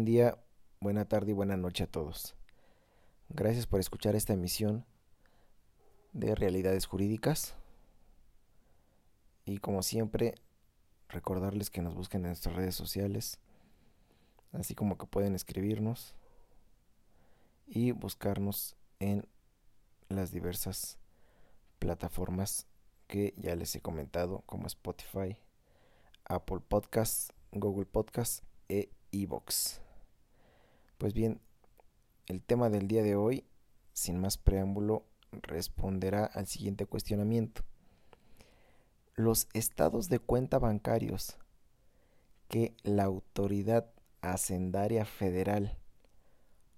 buen día, buena tarde y buena noche a todos. Gracias por escuchar esta emisión de Realidades Jurídicas. Y como siempre, recordarles que nos busquen en nuestras redes sociales, así como que pueden escribirnos y buscarnos en las diversas plataformas que ya les he comentado, como Spotify, Apple Podcasts, Google Podcasts e iVoox. Pues bien, el tema del día de hoy, sin más preámbulo, responderá al siguiente cuestionamiento. Los estados de cuenta bancarios que la autoridad hacendaria federal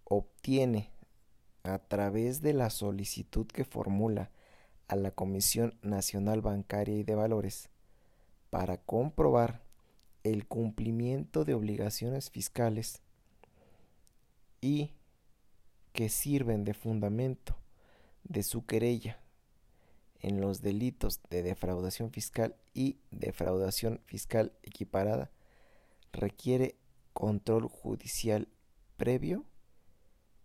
obtiene a través de la solicitud que formula a la Comisión Nacional Bancaria y de Valores para comprobar el cumplimiento de obligaciones fiscales y que sirven de fundamento de su querella en los delitos de defraudación fiscal y defraudación fiscal equiparada requiere control judicial previo,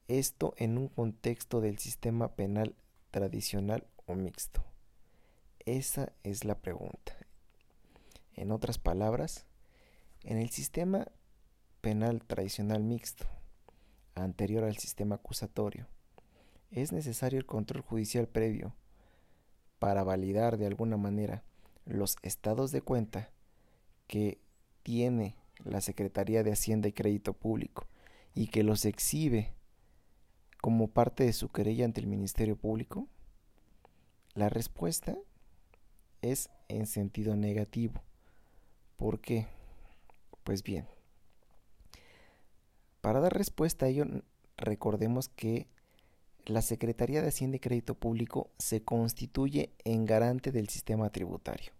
esto en un contexto del sistema penal tradicional o mixto. Esa es la pregunta. En otras palabras, en el sistema penal tradicional mixto, anterior al sistema acusatorio, es necesario el control judicial previo para validar de alguna manera los estados de cuenta que tiene la Secretaría de Hacienda y Crédito Público y que los exhibe como parte de su querella ante el Ministerio Público? La respuesta es en sentido negativo. ¿Por qué? Pues bien, para dar respuesta a ello, recordemos que la Secretaría de Hacienda y Crédito Público se constituye en garante del sistema tributario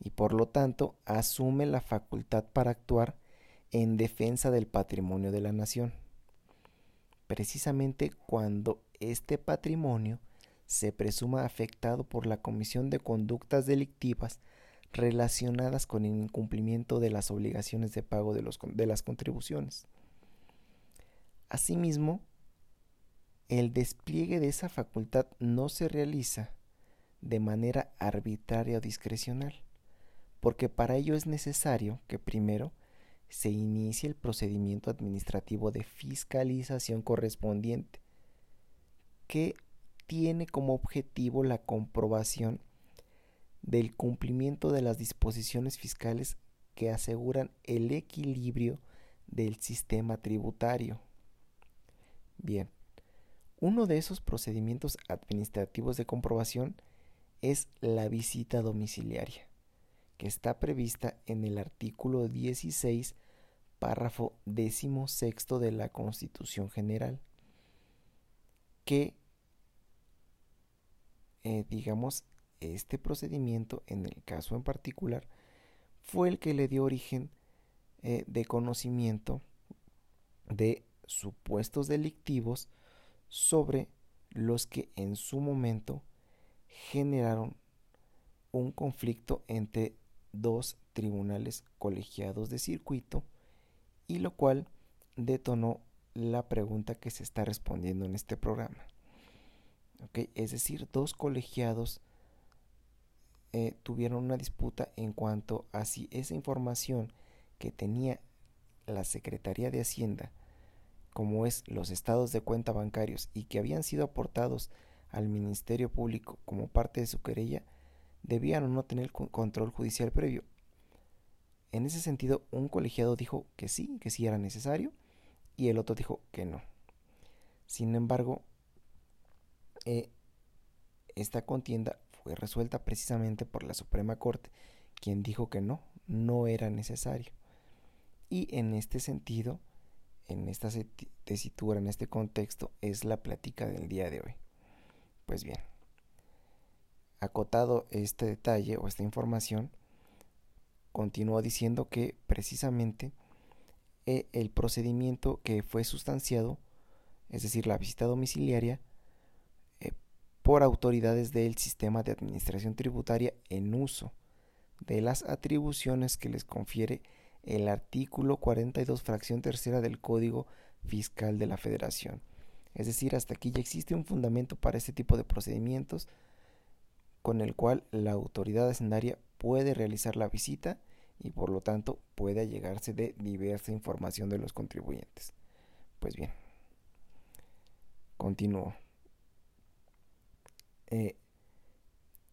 y por lo tanto asume la facultad para actuar en defensa del patrimonio de la nación, precisamente cuando este patrimonio se presuma afectado por la comisión de conductas delictivas relacionadas con el incumplimiento de las obligaciones de pago de, los, de las contribuciones. Asimismo, el despliegue de esa facultad no se realiza de manera arbitraria o discrecional, porque para ello es necesario que primero se inicie el procedimiento administrativo de fiscalización correspondiente, que tiene como objetivo la comprobación del cumplimiento de las disposiciones fiscales que aseguran el equilibrio del sistema tributario. Bien, uno de esos procedimientos administrativos de comprobación es la visita domiciliaria, que está prevista en el artículo 16, párrafo sexto de la Constitución General, que, eh, digamos, este procedimiento, en el caso en particular, fue el que le dio origen eh, de conocimiento de supuestos delictivos sobre los que en su momento generaron un conflicto entre dos tribunales colegiados de circuito y lo cual detonó la pregunta que se está respondiendo en este programa. Es decir, dos colegiados eh, tuvieron una disputa en cuanto a si esa información que tenía la Secretaría de Hacienda, como es los estados de cuenta bancarios y que habían sido aportados al Ministerio Público como parte de su querella, debían o no tener control judicial previo. En ese sentido, un colegiado dijo que sí, que sí era necesario, y el otro dijo que no. Sin embargo, eh, esta contienda fue resuelta precisamente por la Suprema Corte, quien dijo que no, no era necesario. Y en este sentido, en esta tesitura, en este contexto, es la plática del día de hoy. Pues bien, acotado este detalle o esta información, continúa diciendo que precisamente eh, el procedimiento que fue sustanciado, es decir, la visita domiciliaria, por autoridades del sistema de administración tributaria en uso de las atribuciones que les confiere el artículo 42, fracción tercera del Código Fiscal de la Federación. Es decir, hasta aquí ya existe un fundamento para este tipo de procedimientos con el cual la autoridad hacendaria puede realizar la visita y por lo tanto puede allegarse de diversa información de los contribuyentes. Pues bien, continúo. Eh,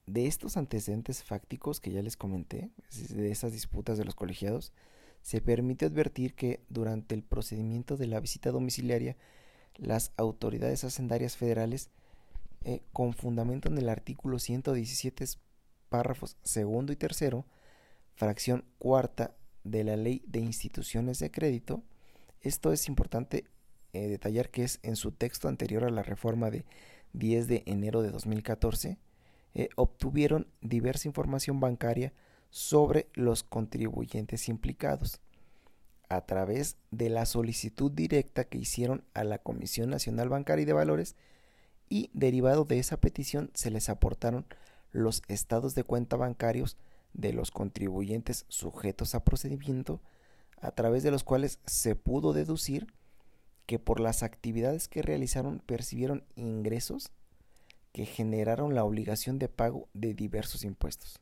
de estos antecedentes fácticos que ya les comenté, de esas disputas de los colegiados, se permite advertir que durante el procedimiento de la visita domiciliaria, las autoridades hacendarias federales, eh, con fundamento en el artículo 117, párrafos segundo y tercero, fracción cuarta de la Ley de Instituciones de Crédito, esto es importante eh, detallar que es en su texto anterior a la reforma de 10 de enero de 2014, eh, obtuvieron diversa información bancaria sobre los contribuyentes implicados. A través de la solicitud directa que hicieron a la Comisión Nacional Bancaria y de Valores y derivado de esa petición se les aportaron los estados de cuenta bancarios de los contribuyentes sujetos a procedimiento a través de los cuales se pudo deducir que por las actividades que realizaron percibieron ingresos que generaron la obligación de pago de diversos impuestos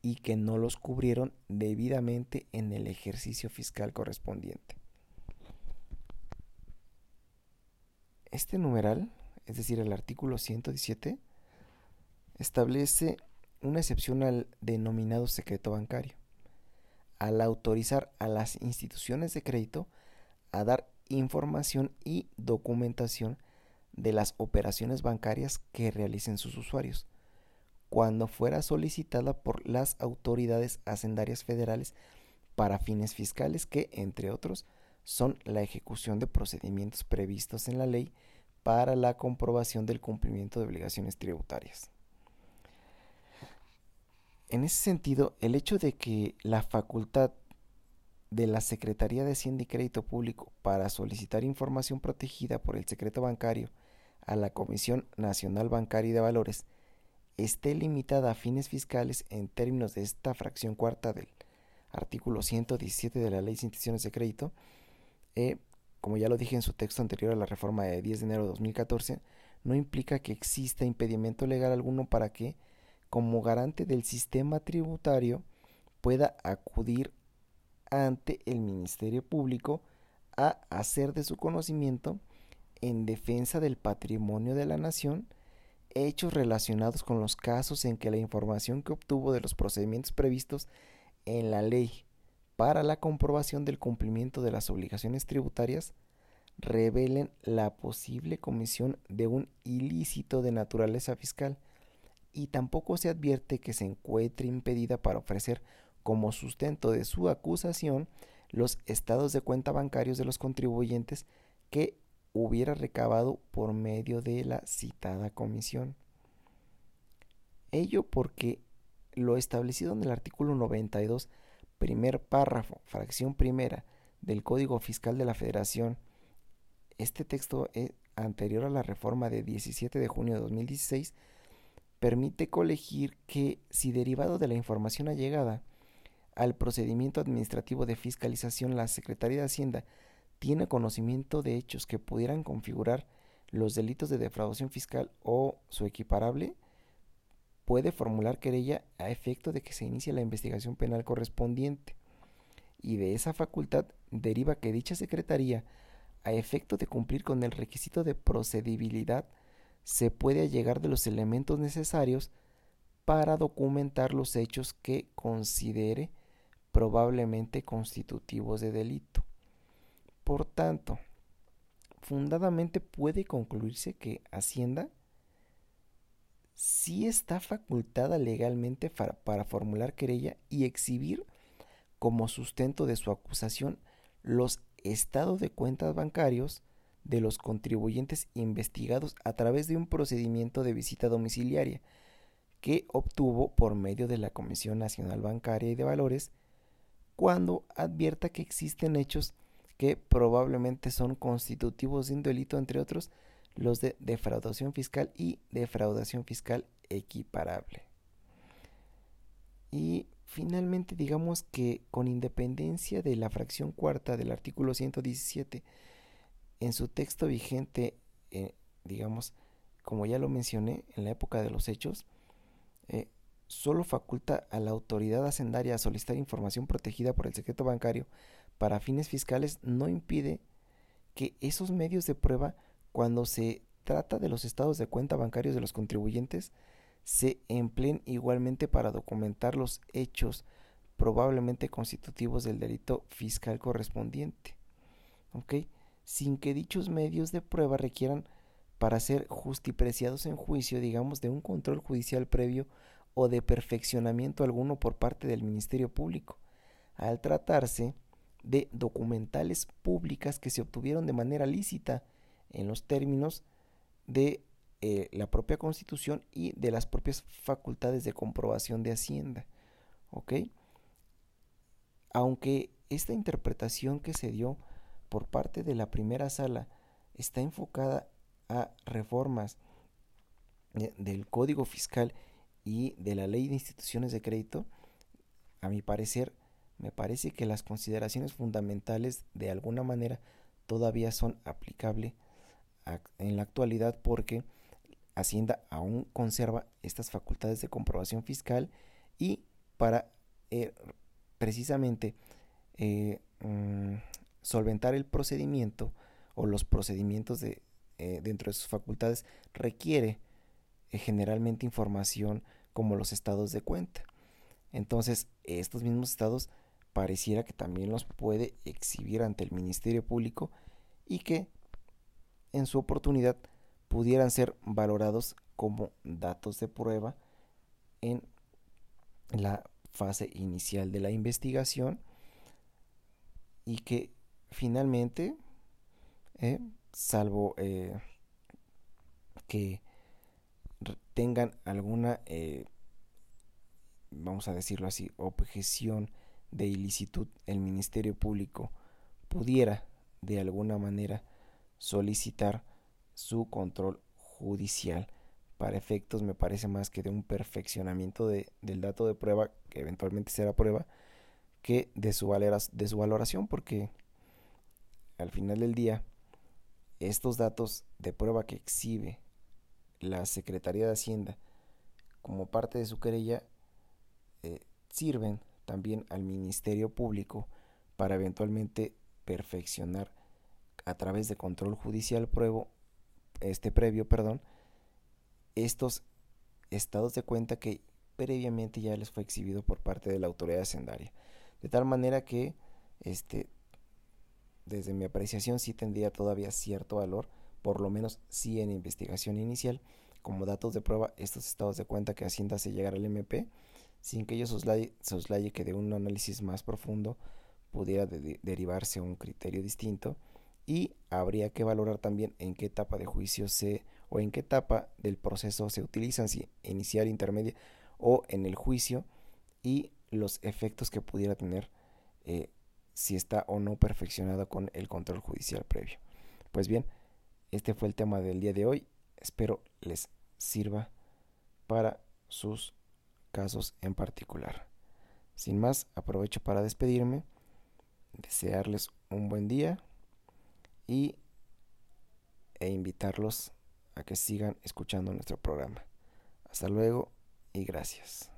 y que no los cubrieron debidamente en el ejercicio fiscal correspondiente. Este numeral, es decir, el artículo 117, establece una excepción al denominado secreto bancario, al autorizar a las instituciones de crédito a dar información y documentación de las operaciones bancarias que realicen sus usuarios, cuando fuera solicitada por las autoridades hacendarias federales para fines fiscales que, entre otros, son la ejecución de procedimientos previstos en la ley para la comprobación del cumplimiento de obligaciones tributarias. En ese sentido, el hecho de que la facultad de la Secretaría de Hacienda y Crédito Público para solicitar información protegida por el secreto bancario a la Comisión Nacional Bancaria y de Valores esté limitada a fines fiscales en términos de esta fracción cuarta del artículo 117 de la Ley de Instituciones de Crédito, eh, como ya lo dije en su texto anterior a la reforma de 10 de enero de 2014, no implica que exista impedimento legal alguno para que, como garante del sistema tributario, pueda acudir ante el Ministerio Público a hacer de su conocimiento en defensa del patrimonio de la nación hechos relacionados con los casos en que la información que obtuvo de los procedimientos previstos en la ley para la comprobación del cumplimiento de las obligaciones tributarias revelen la posible comisión de un ilícito de naturaleza fiscal. Y tampoco se advierte que se encuentre impedida para ofrecer como sustento de su acusación los estados de cuenta bancarios de los contribuyentes que hubiera recabado por medio de la citada comisión. Ello porque lo establecido en el artículo 92, primer párrafo, fracción primera del Código Fiscal de la Federación, este texto es anterior a la reforma de 17 de junio de 2016, permite colegir que si derivado de la información allegada al procedimiento administrativo de fiscalización la Secretaría de Hacienda tiene conocimiento de hechos que pudieran configurar los delitos de defraudación fiscal o su equiparable, puede formular querella a efecto de que se inicie la investigación penal correspondiente. Y de esa facultad deriva que dicha Secretaría, a efecto de cumplir con el requisito de procedibilidad, se puede allegar de los elementos necesarios para documentar los hechos que considere probablemente constitutivos de delito. Por tanto, fundadamente puede concluirse que Hacienda sí está facultada legalmente para, formular querella y exhibir como sustento de su acusación los estados de cuentas bancarios de los contribuyentes investigados a través de un procedimiento de visita domiciliaria que obtuvo por medio de la Comisión Nacional Bancaria y de Valores cuando advierta que existen hechos que probablemente son constitutivos de un delito, entre otros, los de defraudación fiscal y defraudación fiscal equiparable. Y finalmente digamos que con independencia de la fracción cuarta del artículo 117, en su texto vigente, eh, digamos, como ya lo mencioné, en la época de los hechos, eh, solo faculta a la autoridad hacendaria a solicitar información protegida por el secreto bancario para fines fiscales, no impide que esos medios de prueba, cuando se trata de los estados de cuenta bancarios de los contribuyentes, se empleen igualmente para documentar los hechos probablemente constitutivos del delito fiscal correspondiente. ¿Ok? Sin que dichos medios de prueba requieran para ser justipreciados en juicio, digamos, de un control judicial previo o de perfeccionamiento alguno por parte del Ministerio Público, al tratarse de documentales públicas que se obtuvieron de manera lícita en los términos de eh, la propia constitución y de las propias facultades de comprobación de Hacienda. ¿Ok? Aunque esta interpretación que se dio por parte de la primera sala está enfocada a reformas del Código Fiscal y de la Ley de Instituciones de Crédito, a mi parecer, me parece que las consideraciones fundamentales de alguna manera todavía son aplicables en la actualidad porque Hacienda aún conserva estas facultades de comprobación fiscal y para eh, precisamente eh, mm, solventar el procedimiento o los procedimientos de, eh, dentro de sus facultades requiere generalmente información como los estados de cuenta. Entonces, estos mismos estados pareciera que también los puede exhibir ante el Ministerio Público y que en su oportunidad pudieran ser valorados como datos de prueba en la fase inicial de la investigación y que finalmente, eh, salvo eh, que tengan alguna, eh, vamos a decirlo así, objeción de ilicitud, el Ministerio Público pudiera de alguna manera solicitar su control judicial. Para efectos me parece más que de un perfeccionamiento de, del dato de prueba que eventualmente será prueba que de su, de su valoración porque al final del día estos datos de prueba que exhibe la Secretaría de Hacienda como parte de su querella eh, sirven también al Ministerio Público para eventualmente perfeccionar a través de control judicial pruebo, este previo, perdón, estos estados de cuenta que previamente ya les fue exhibido por parte de la autoridad hacendaria. De tal manera que este desde mi apreciación sí tendría todavía cierto valor, por lo menos sí en investigación inicial, como datos de prueba estos estados de cuenta que Hacienda se llegar al MP sin que ello soslaye, que de un análisis más profundo pudiera derivarse un criterio distinto y habría que valorar también en qué etapa de juicio se o en qué etapa del proceso se utilizan, si inicial, intermedia o en el juicio y los efectos que pudiera tener eh, si está o no perfeccionado con el control judicial previo. Pues bien, este fue el tema del día de hoy. Espero les sirva para sus casos en particular. Sin más, aprovecho para despedirme, desearles un buen día y e invitarlos a que sigan escuchando nuestro programa. Hasta luego y gracias.